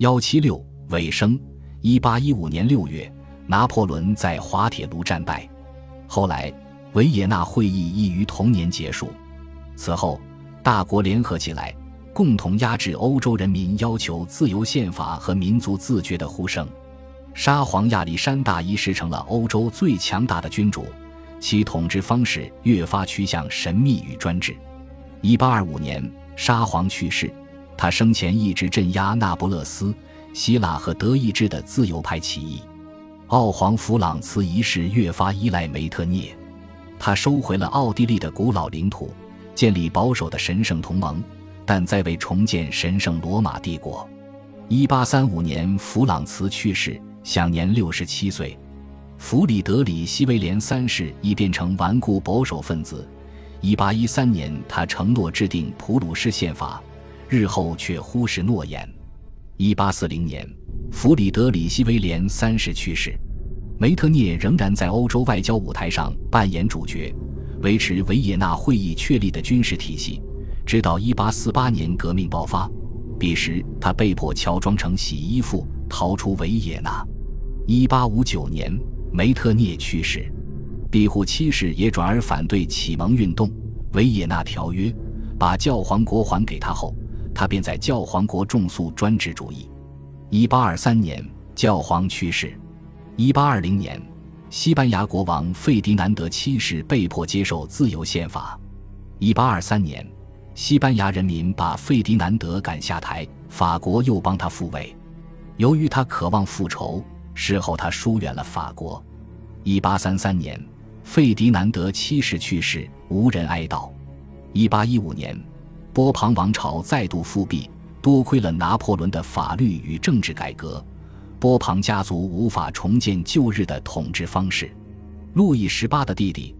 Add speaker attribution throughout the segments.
Speaker 1: 幺七六尾声，一八一五年六月，拿破仑在滑铁卢战败。后来，维也纳会议亦于同年结束。此后，大国联合起来，共同压制欧洲人民要求自由宪法和民族自觉的呼声。沙皇亚历山大一世成了欧洲最强大的君主，其统治方式越发趋向神秘与专制。一八二五年，沙皇去世。他生前一直镇压那不勒斯、希腊和德意志的自由派起义。奥皇弗朗茨一世越发依赖梅特涅，他收回了奥地利的古老领土，建立保守的神圣同盟，但在为重建神圣罗马帝国。一八三五年，弗朗茨去世，享年六十七岁。弗里德里希威廉三世已变成顽固保守分子。一八一三年，他承诺制定普鲁士宪法。日后却忽视诺言。一八四零年，弗里德里希威廉三世去世，梅特涅仍然在欧洲外交舞台上扮演主角，维持维也纳会议确立的军事体系，直到一八四八年革命爆发。彼时，他被迫乔装成洗衣服逃出维也纳。一八五九年，梅特涅去世，庇护七世也转而反对启蒙运动。维也纳条约把教皇国还给他后。他便在教皇国重塑专制主义。一八二三年，教皇去世。一八二零年，西班牙国王费迪南德七世被迫接受自由宪法。一八二三年，西班牙人民把费迪南德赶下台，法国又帮他复位。由于他渴望复仇，事后他疏远了法国。一八三三年，费迪南德七世去世，无人哀悼。一八一五年。波旁王朝再度复辟，多亏了拿破仑的法律与政治改革，波旁家族无法重建旧日的统治方式。路易十八的弟弟，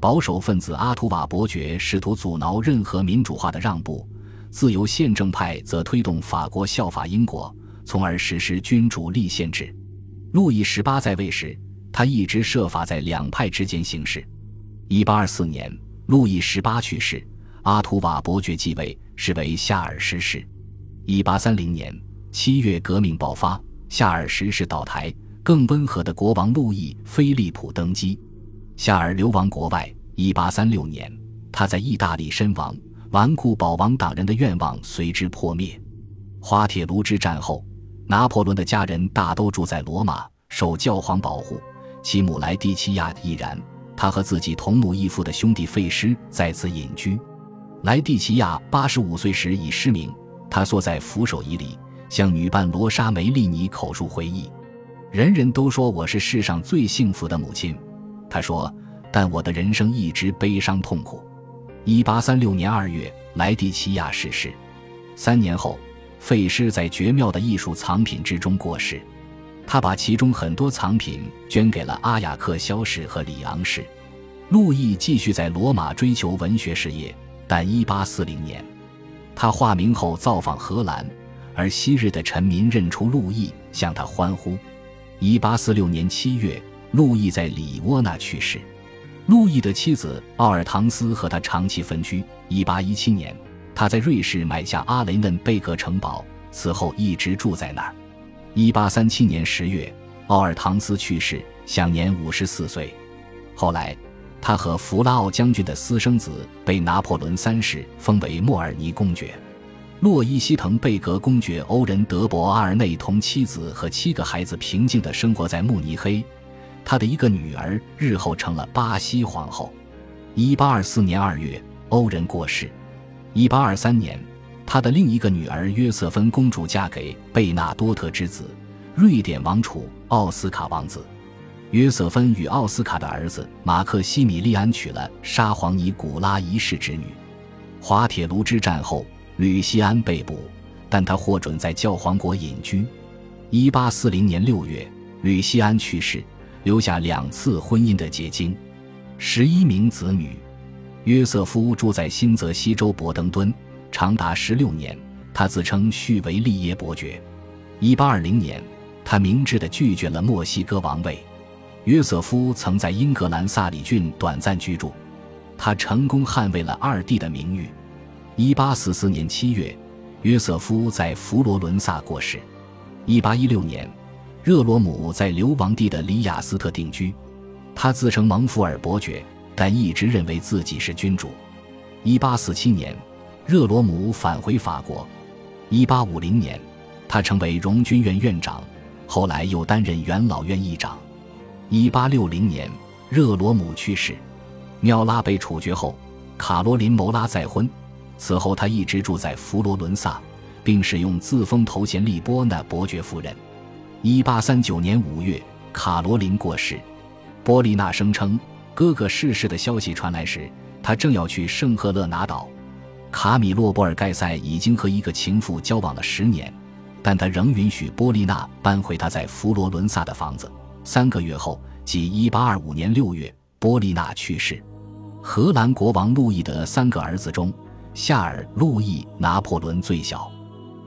Speaker 1: 保守分子阿图瓦伯爵试图阻挠任何民主化的让步，自由宪政派则推动法国效法英国，从而实施君主立宪制。路易十八在位时，他一直设法在两派之间行事。一八二四年，路易十八去世。阿图瓦伯爵继位，是为夏尔十世。一八三零年七月，革命爆发，夏尔十世倒台，更温和的国王路易菲利普登基，夏尔流亡国外。一八三六年，他在意大利身亡，顽固保王党人的愿望随之破灭。滑铁卢之战后，拿破仑的家人大都住在罗马，受教皇保护，其母莱蒂奇亚亦然。他和自己同母异父的兄弟费施在此隐居。莱蒂奇亚八十五岁时已失明，他坐在扶手椅里，向女伴罗莎梅利尼口述回忆：“人人都说我是世上最幸福的母亲。”他说：“但我的人生一直悲伤痛苦。”一八三六年二月，莱蒂奇亚逝世。三年后，费施在绝妙的艺术藏品之中过世，他把其中很多藏品捐给了阿雅克肖氏和里昂氏。路易继续在罗马追求文学事业。但1840年，他化名后造访荷兰，而昔日的臣民认出路易，向他欢呼。1846年7月，路易在里窝那去世。路易的妻子奥尔唐斯和他长期分居。1817年，他在瑞士买下阿雷嫩贝格城堡，此后一直住在那儿。1837年10月，奥尔唐斯去世，享年54岁。后来。他和弗拉奥将军的私生子被拿破仑三世封为莫尔尼公爵，洛伊希滕贝格公爵欧仁德博阿尔内同妻子和七个孩子平静地生活在慕尼黑。他的一个女儿日后成了巴西皇后。一八二四年二月，欧仁过世。一八二三年，他的另一个女儿约瑟芬公主嫁给贝纳多特之子，瑞典王储奥斯卡王子。约瑟芬与奥斯卡的儿子马克西米利安娶了沙皇尼古拉一世之女。滑铁卢之战后，吕西安被捕，但他获准在教皇国隐居。一八四零年六月，吕西安去世，留下两次婚姻的结晶，十一名子女。约瑟夫住在新泽西州伯登敦，长达十六年。他自称续为利耶伯爵。一八二零年，他明智地拒绝了墨西哥王位。约瑟夫曾在英格兰萨里郡短暂居住，他成功捍卫了二弟的名誉。一八四四年七月，约瑟夫在佛罗伦萨过世。一八一六年，热罗姆在流亡地的里雅斯特定居，他自称蒙福尔伯爵，但一直认为自己是君主。一八四七年，热罗姆返回法国。一八五零年，他成为荣军院院长，后来又担任元老院议长。一八六零年，热罗姆去世，缪拉被处决后，卡罗琳·谋拉再婚，此后他一直住在佛罗伦萨。并使用自封头衔利波那伯爵夫人。一八三九年五月，卡罗琳过世。波利娜声称，哥哥逝世的消息传来时，她正要去圣赫勒拿岛。卡米洛·波尔盖塞已经和一个情妇交往了十年，但他仍允许波利娜搬回他在佛罗伦萨的房子。三个月后，即一八二五年六月，波丽娜去世。荷兰国王路易的三个儿子中，夏尔·路易·拿破仑最小。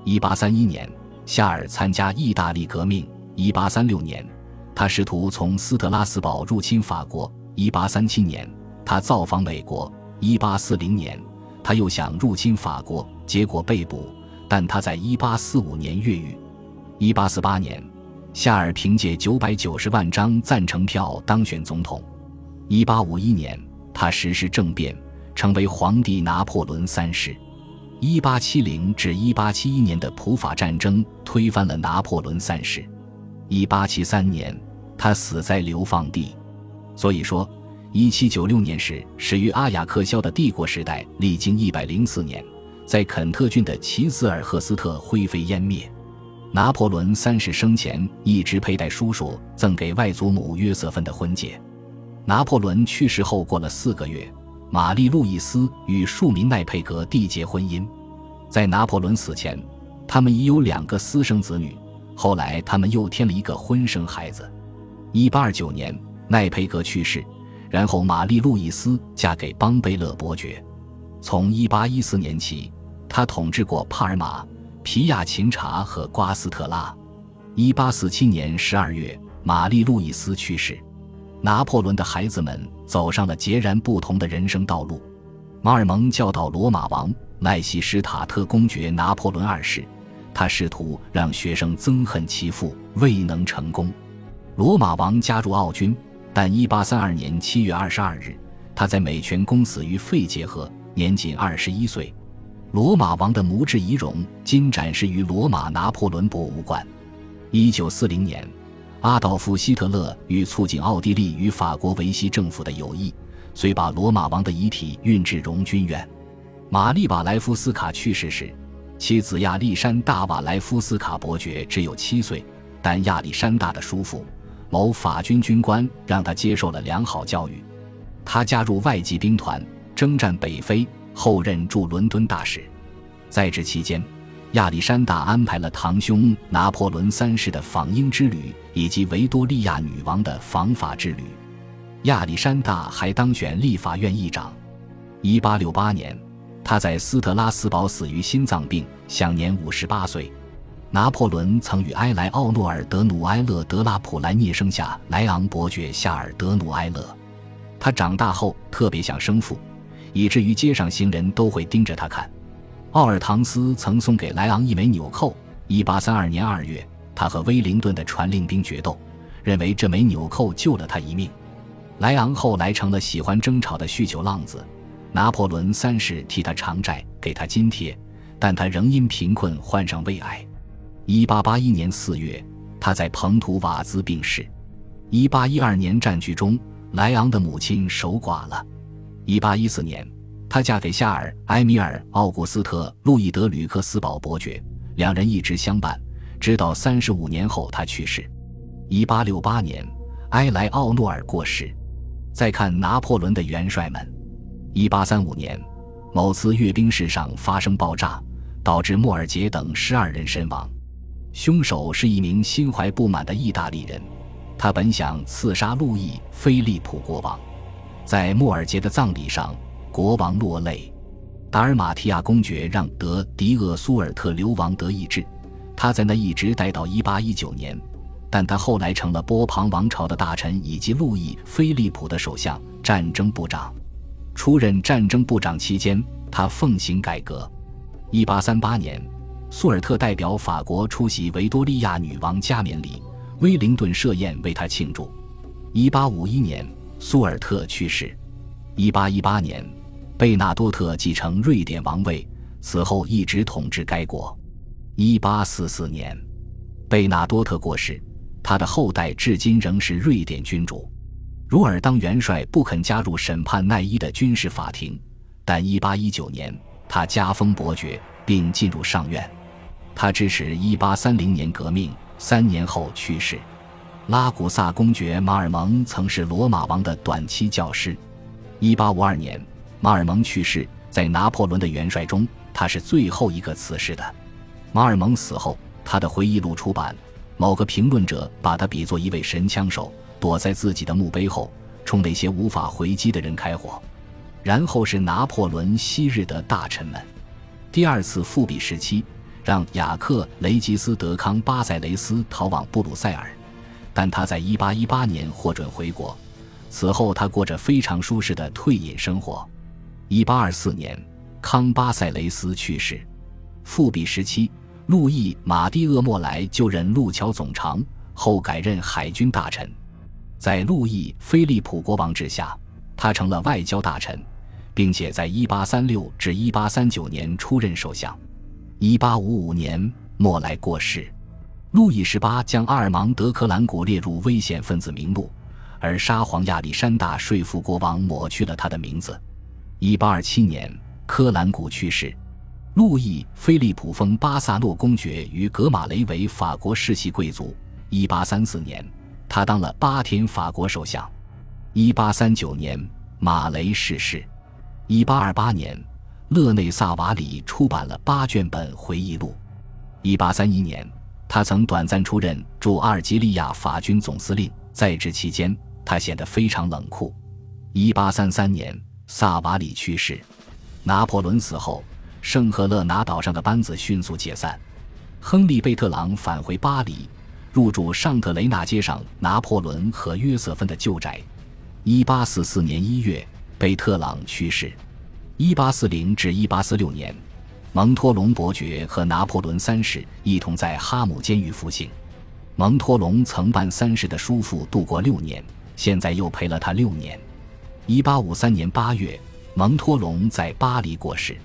Speaker 1: 一八三一年，夏尔参加意大利革命。一八三六年，他试图从斯特拉斯堡入侵法国。一八三七年，他造访美国。一八四零年，他又想入侵法国，结果被捕。但他在一八四五年越狱。一八四八年，夏尔凭借九百九十万张赞成票当选总统。一八五一年，他实施政变，成为皇帝拿破仑三世。一八七零至一八七一年的普法战争推翻了拿破仑三世。一八七三年，他死在流放地。所以说，一七九六年时始于阿雅克肖的帝国时代，历经一百零四年，在肯特郡的齐斯尔赫斯特灰飞烟灭。拿破仑三世生前一直佩戴叔叔赠给外祖母约瑟芬的婚戒。拿破仑去世后过了四个月。玛丽·路易斯与庶民奈佩格缔结婚姻，在拿破仑死前，他们已有两个私生子女。后来，他们又添了一个婚生孩子。1829年，奈佩格去世，然后玛丽·路易斯嫁给邦贝勒伯爵。从1814年起，他统治过帕尔马、皮亚琴察和瓜斯特拉。1847年12月，玛丽·路易斯去世。拿破仑的孩子们走上了截然不同的人生道路。马尔蒙教导罗马王奈西施塔特公爵拿破仑二世，他试图让学生憎恨其父，未能成功。罗马王加入奥军，但1832年7月22日，他在美泉宫死于肺结核，年仅21岁。罗马王的墓志遗容今展示于罗马拿破仑博物馆。1940年。阿道夫·希特勒与促进奥地利与法国维希政府的友谊，遂把罗马王的遗体运至荣军院。玛丽·瓦莱夫斯卡去世时，妻子亚历山大·瓦莱夫斯卡伯爵只有七岁，但亚历山大的叔父，某法军军官，让他接受了良好教育。他加入外籍兵团，征战北非，后任驻伦敦大使。在职期间。亚历山大安排了堂兄拿破仑三世的访英之旅，以及维多利亚女王的访法之旅。亚历山大还当选立法院议长。1868年，他在斯特拉斯堡死于心脏病，享年58岁。拿破仑曾与埃莱奥诺尔·德努埃勒·德拉普莱涅生下莱昂伯爵夏尔·德努埃勒。他长大后特别像生父，以至于街上行人都会盯着他看。奥尔唐斯曾送给莱昂一枚纽扣。1832年2月，他和威灵顿的传令兵决斗，认为这枚纽扣救了他一命。莱昂后来成了喜欢争吵的酗酒浪子。拿破仑三世替他偿债，给他津贴，但他仍因贫困患上胃癌。1881年4月，他在蓬图瓦兹病逝。1812年战局中，莱昂的母亲守寡了。1814年。她嫁给夏尔·埃米尔·奥古斯特·路易德·吕克斯堡伯爵，两人一直相伴，直到三十五年后他去世。一八六八年，埃莱奥诺尔过世。再看拿破仑的元帅们，一八三五年，某次阅兵式上发生爆炸，导致莫尔杰等十二人身亡。凶手是一名心怀不满的意大利人，他本想刺杀路易·菲利普国王，在莫尔杰的葬礼上。国王落泪，达尔马提亚公爵让德迪厄苏尔特流亡德意志，他在那一直待到一八一九年，但他后来成了波旁王朝的大臣以及路易菲利普的首相、战争部长。出任战争部长期间，他奉行改革。一八三八年，苏尔特代表法国出席维多利亚女王加冕礼，威灵顿设宴为他庆祝。一八五一年，苏尔特去世。一八一八年，贝纳多特继承瑞典王位，此后一直统治该国。一八四四年，贝纳多特过世，他的后代至今仍是瑞典君主。茹尔当元帅不肯加入审判奈伊的军事法庭，但一八一九年他加封伯爵，并进入上院。他支持1830年革命，三年后去世。拉古萨公爵马尔蒙曾是罗马王的短期教师。1852年，马尔蒙去世，在拿破仑的元帅中，他是最后一个辞世的。马尔蒙死后，他的回忆录出版，某个评论者把他比作一位神枪手，躲在自己的墓碑后，冲那些无法回击的人开火。然后是拿破仑昔日的大臣们。第二次复辟时期。让雅克·雷吉斯·德康巴塞雷斯逃往布鲁塞尔，但他在1818年获准回国。此后，他过着非常舒适的退隐生活。1824年，康巴塞雷斯去世。复辟时期，路易·马蒂厄莫莱就任路桥总长，后改任海军大臣。在路易·菲利普国王治下，他成了外交大臣，并且在1836至1839年出任首相。一八五五年，莫莱过世。路易十八将阿尔芒德·克兰古列入危险分子名录，而沙皇亚历山大说服国王抹去了他的名字。一八二七年，科兰古去世。路易·菲利普封巴萨诺公爵与格马雷为法国世袭贵族。一八三四年，他当了八天法国首相。一八三九年，马雷逝世。一八二八年。勒内萨瓦里出版了八卷本回忆录。一八三一年，他曾短暂出任驻阿尔及利亚法军总司令，在职期间，他显得非常冷酷。一八三三年，萨瓦里去世。拿破仑死后，圣赫勒拿岛上的班子迅速解散。亨利·贝特朗返回巴黎，入住尚特雷纳街上拿破仑和约瑟芬的旧宅。一八四四年一月，贝特朗去世。一八四零至一八四六年，蒙托龙伯爵和拿破仑三世一同在哈姆监狱服刑。蒙托龙曾伴三世的叔父度过六年，现在又陪了他六年。一八五三年八月，蒙托龙在巴黎过世。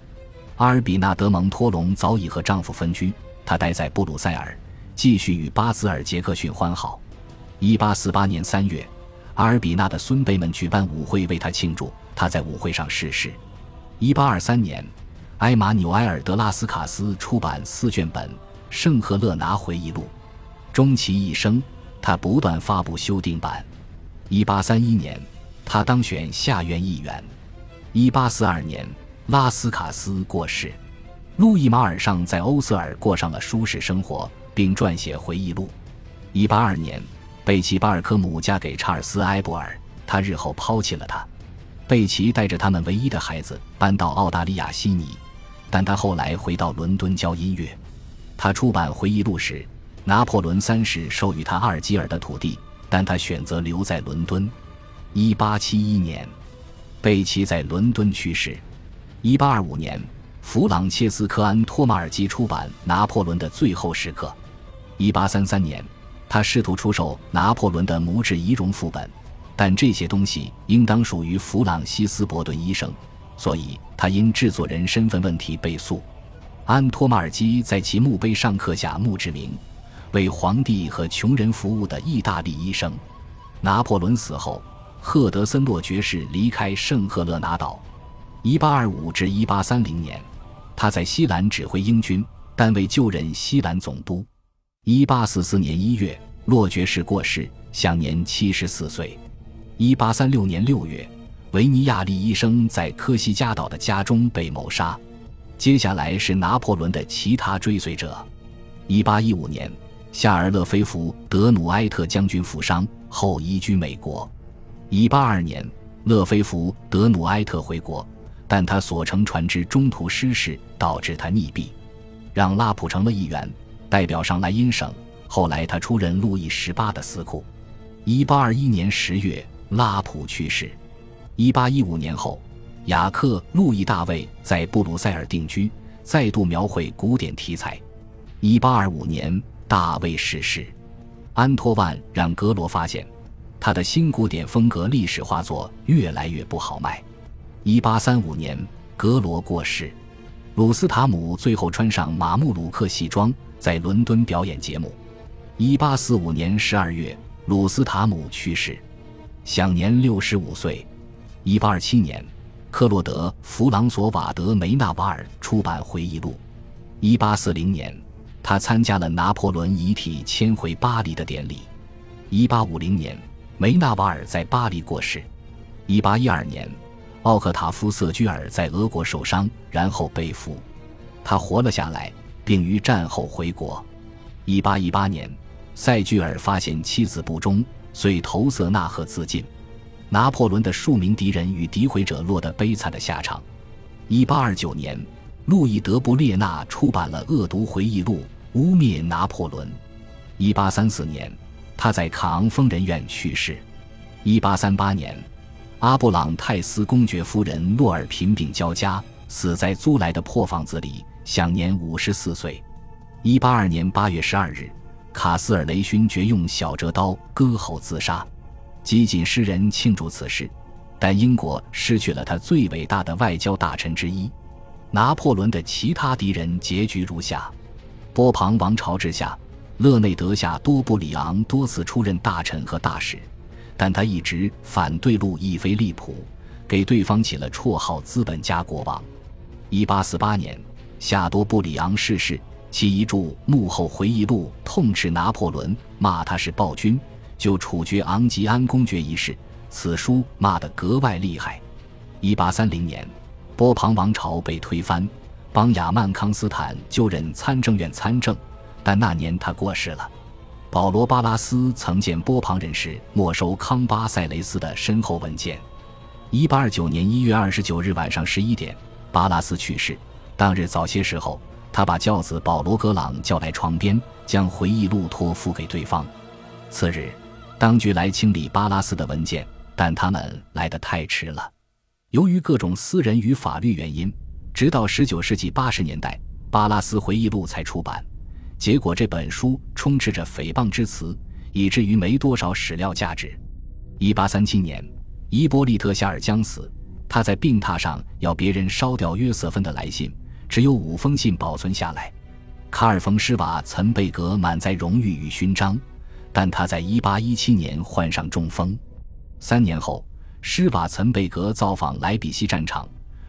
Speaker 1: 阿尔比纳德·蒙托龙早已和丈夫分居，她待在布鲁塞尔，继续与巴兹尔·杰克逊欢好。一八四八年三月，阿尔比纳的孙辈们举办舞会为她庆祝，她在舞会上逝世。一八二三年，埃马纽埃尔·德拉斯卡斯出版四卷本《圣赫勒拿回忆录》，终其一生，他不断发布修订版。一八三一年，他当选下院议员。一八四二年，拉斯卡斯过世。路易·马尔尚在欧瑟尔过上了舒适生活，并撰写回忆录。一八二年，贝奇·巴尔科姆嫁给查尔斯·埃博尔，他日后抛弃了他。贝奇带着他们唯一的孩子搬到澳大利亚悉尼，但他后来回到伦敦教音乐。他出版回忆录时，拿破仑三世授予他阿尔基尔的土地，但他选择留在伦敦。1871年，贝奇在伦敦去世。1825年，弗朗切斯科·安托马尔基出版《拿破仑的最后时刻》。1833年，他试图出售拿破仑的模制遗容副本。但这些东西应当属于弗朗西斯·伯顿医生，所以他因制作人身份问题被诉。安托马尔基在其墓碑上刻下墓志铭：“为皇帝和穷人服务的意大利医生。”拿破仑死后，赫德森洛爵士离开圣赫勒拿岛。1825至1830年，他在西兰指挥英军，但未就任西兰总督。1844年1月，洛爵士过世，享年74岁。一八三六年六月，维尼亚利医生在科西嘉岛的家中被谋杀。接下来是拿破仑的其他追随者。一八一五年，夏尔·勒菲弗·德努埃特将军负伤后移居美国。一八二年，勒菲弗·德努埃特回国，但他所乘船只中途失事，导致他溺毙。让·拉普成了议员，代表上莱茵省。后来他出任路易十八的司库。一八二一年十月。拉普去世。一八一五年后，雅克·路易·大卫在布鲁塞尔定居，再度描绘古典题材。一八二五年，大卫逝世。安托万让格罗发现，他的新古典风格历史画作越来越不好卖。一八三五年，格罗过世。鲁斯塔姆最后穿上马穆鲁克西装，在伦敦表演节目。一八四五年十二月，鲁斯塔姆去世，享年六十五岁。一八二七年，克洛德·弗朗索瓦·德梅纳瓦尔出版回忆录。一八四零年，他参加了拿破仑遗体迁回巴黎的典礼。一八五零年，梅纳瓦尔在巴黎过世。一八一二年。奥克塔夫·瑟居尔在俄国受伤，然后被俘，他活了下来，并于战后回国。1818年，塞居尔发现妻子不忠，遂投塞纳河自尽。拿破仑的数名敌人与诋毁者落得悲惨的下场。1829年，路易·德布列纳出版了恶毒回忆录，污蔑拿破仑。1834年，他在卡昂疯人院去世。1838年。阿布朗泰斯公爵夫人洛尔贫病交加，死在租来的破房子里，享年五十四岁。一八二年八月十二日，卡斯尔雷勋爵用小折刀割喉自杀。激进诗人庆祝此事，但英国失去了他最伟大的外交大臣之一。拿破仑的其他敌人结局如下：波旁王朝之下，勒内德夏多布里昂多次出任大臣和大使。但他一直反对路易菲利普，给对方起了绰号“资本家国王”。一八四八年，夏多布里昂逝世，其遗著《幕后回忆录》痛斥拿破仑，骂他是暴君，就处决昂吉安公爵一事。此书骂得格外厉害。一八三零年，波旁王朝被推翻，邦雅曼康斯坦就任参政院参政，但那年他过世了。保罗·巴拉斯曾见波旁人士没收康巴塞雷斯的身后文件。一八二九年一月二十九日晚上十一点，巴拉斯去世。当日早些时候，他把教子保罗·格朗叫来床边，将回忆录托付给对方。次日，当局来清理巴拉斯的文件，但他们来得太迟了。由于各种私人与法律原因，直到十九世纪八十年代，巴拉斯回忆录才出版。结果这本书充斥着诽谤之词，以至于没多少史料价值。一八三七年，伊波利特·夏尔将死，他在病榻上要别人烧掉约瑟芬的来信，只有五封信保存下来。卡尔·冯·施瓦岑贝格满载荣誉与勋章，但他在一八一七年患上中风。三年后，施瓦岑贝格造访莱比锡战场，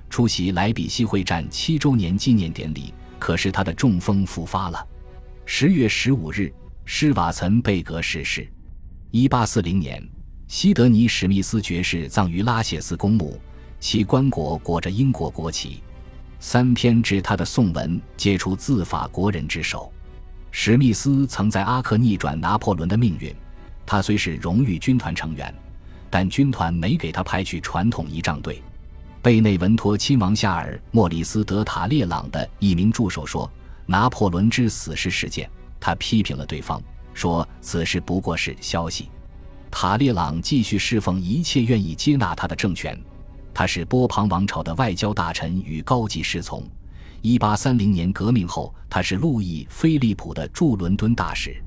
Speaker 1: 出席莱比锡会战七周年纪念典礼，可是他的中风复发了。十月十五日，施瓦岑贝格逝世。一八四零年，西德尼·史密斯爵士葬于拉谢斯公墓，其棺椁裹着英国国旗。三篇致他的颂文皆出自法国人之手。史密斯曾在阿克逆转拿破仑的命运。他虽是荣誉军团成员，但军团没给他派去传统仪仗队。贝内文托亲王夏尔·莫里斯·德塔列朗的一名助手说。拿破仑之死是事件，他批评了对方，说此事不过是消息。塔列朗继续侍奉一切愿意接纳他的政权，他是波旁王朝的外交大臣与高级侍从。一八三零年革命后，他是路易菲利普的驻伦敦大使。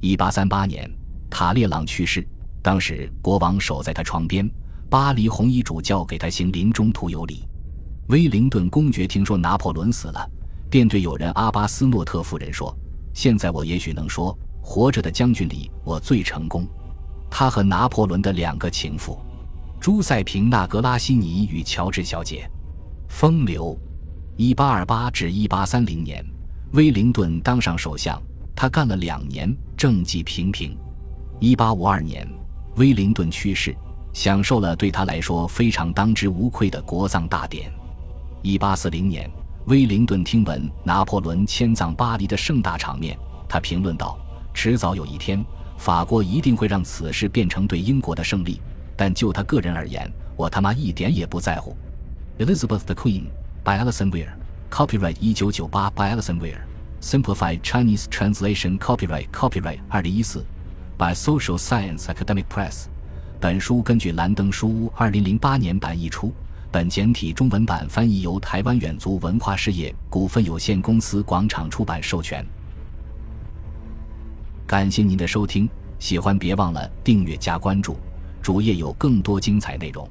Speaker 1: 一八三八年，塔列朗去世，当时国王守在他床边，巴黎红衣主教给他行临终徒有礼。威灵顿公爵听说拿破仑死了。便对友人阿巴斯诺特夫人说：“现在我也许能说，活着的将军里我最成功。他和拿破仑的两个情妇，朱塞平纳格拉西尼与乔治小姐。风流。一八二八至一八三零年，威灵顿当上首相，他干了两年，政绩平平。一八五二年，威灵顿去世，享受了对他来说非常当之无愧的国葬大典。一八四零年。”威灵顿听闻拿破仑迁葬巴黎的盛大场面，他评论道：“迟早有一天，法国一定会让此事变成对英国的胜利。但就他个人而言，我他妈一点也不在乎。” Elizabeth the Queen by Allison Weir copyright 一九九八 by Allison Weir simplified Chinese translation copyright copyright 二零一四 by Social Science Academic Press。本书根据兰登书屋二零零八年版译出。本简体中文版翻译由台湾远足文化事业股份有限公司广场出版授权。感谢您的收听，喜欢别忘了订阅加关注，主页有更多精彩内容。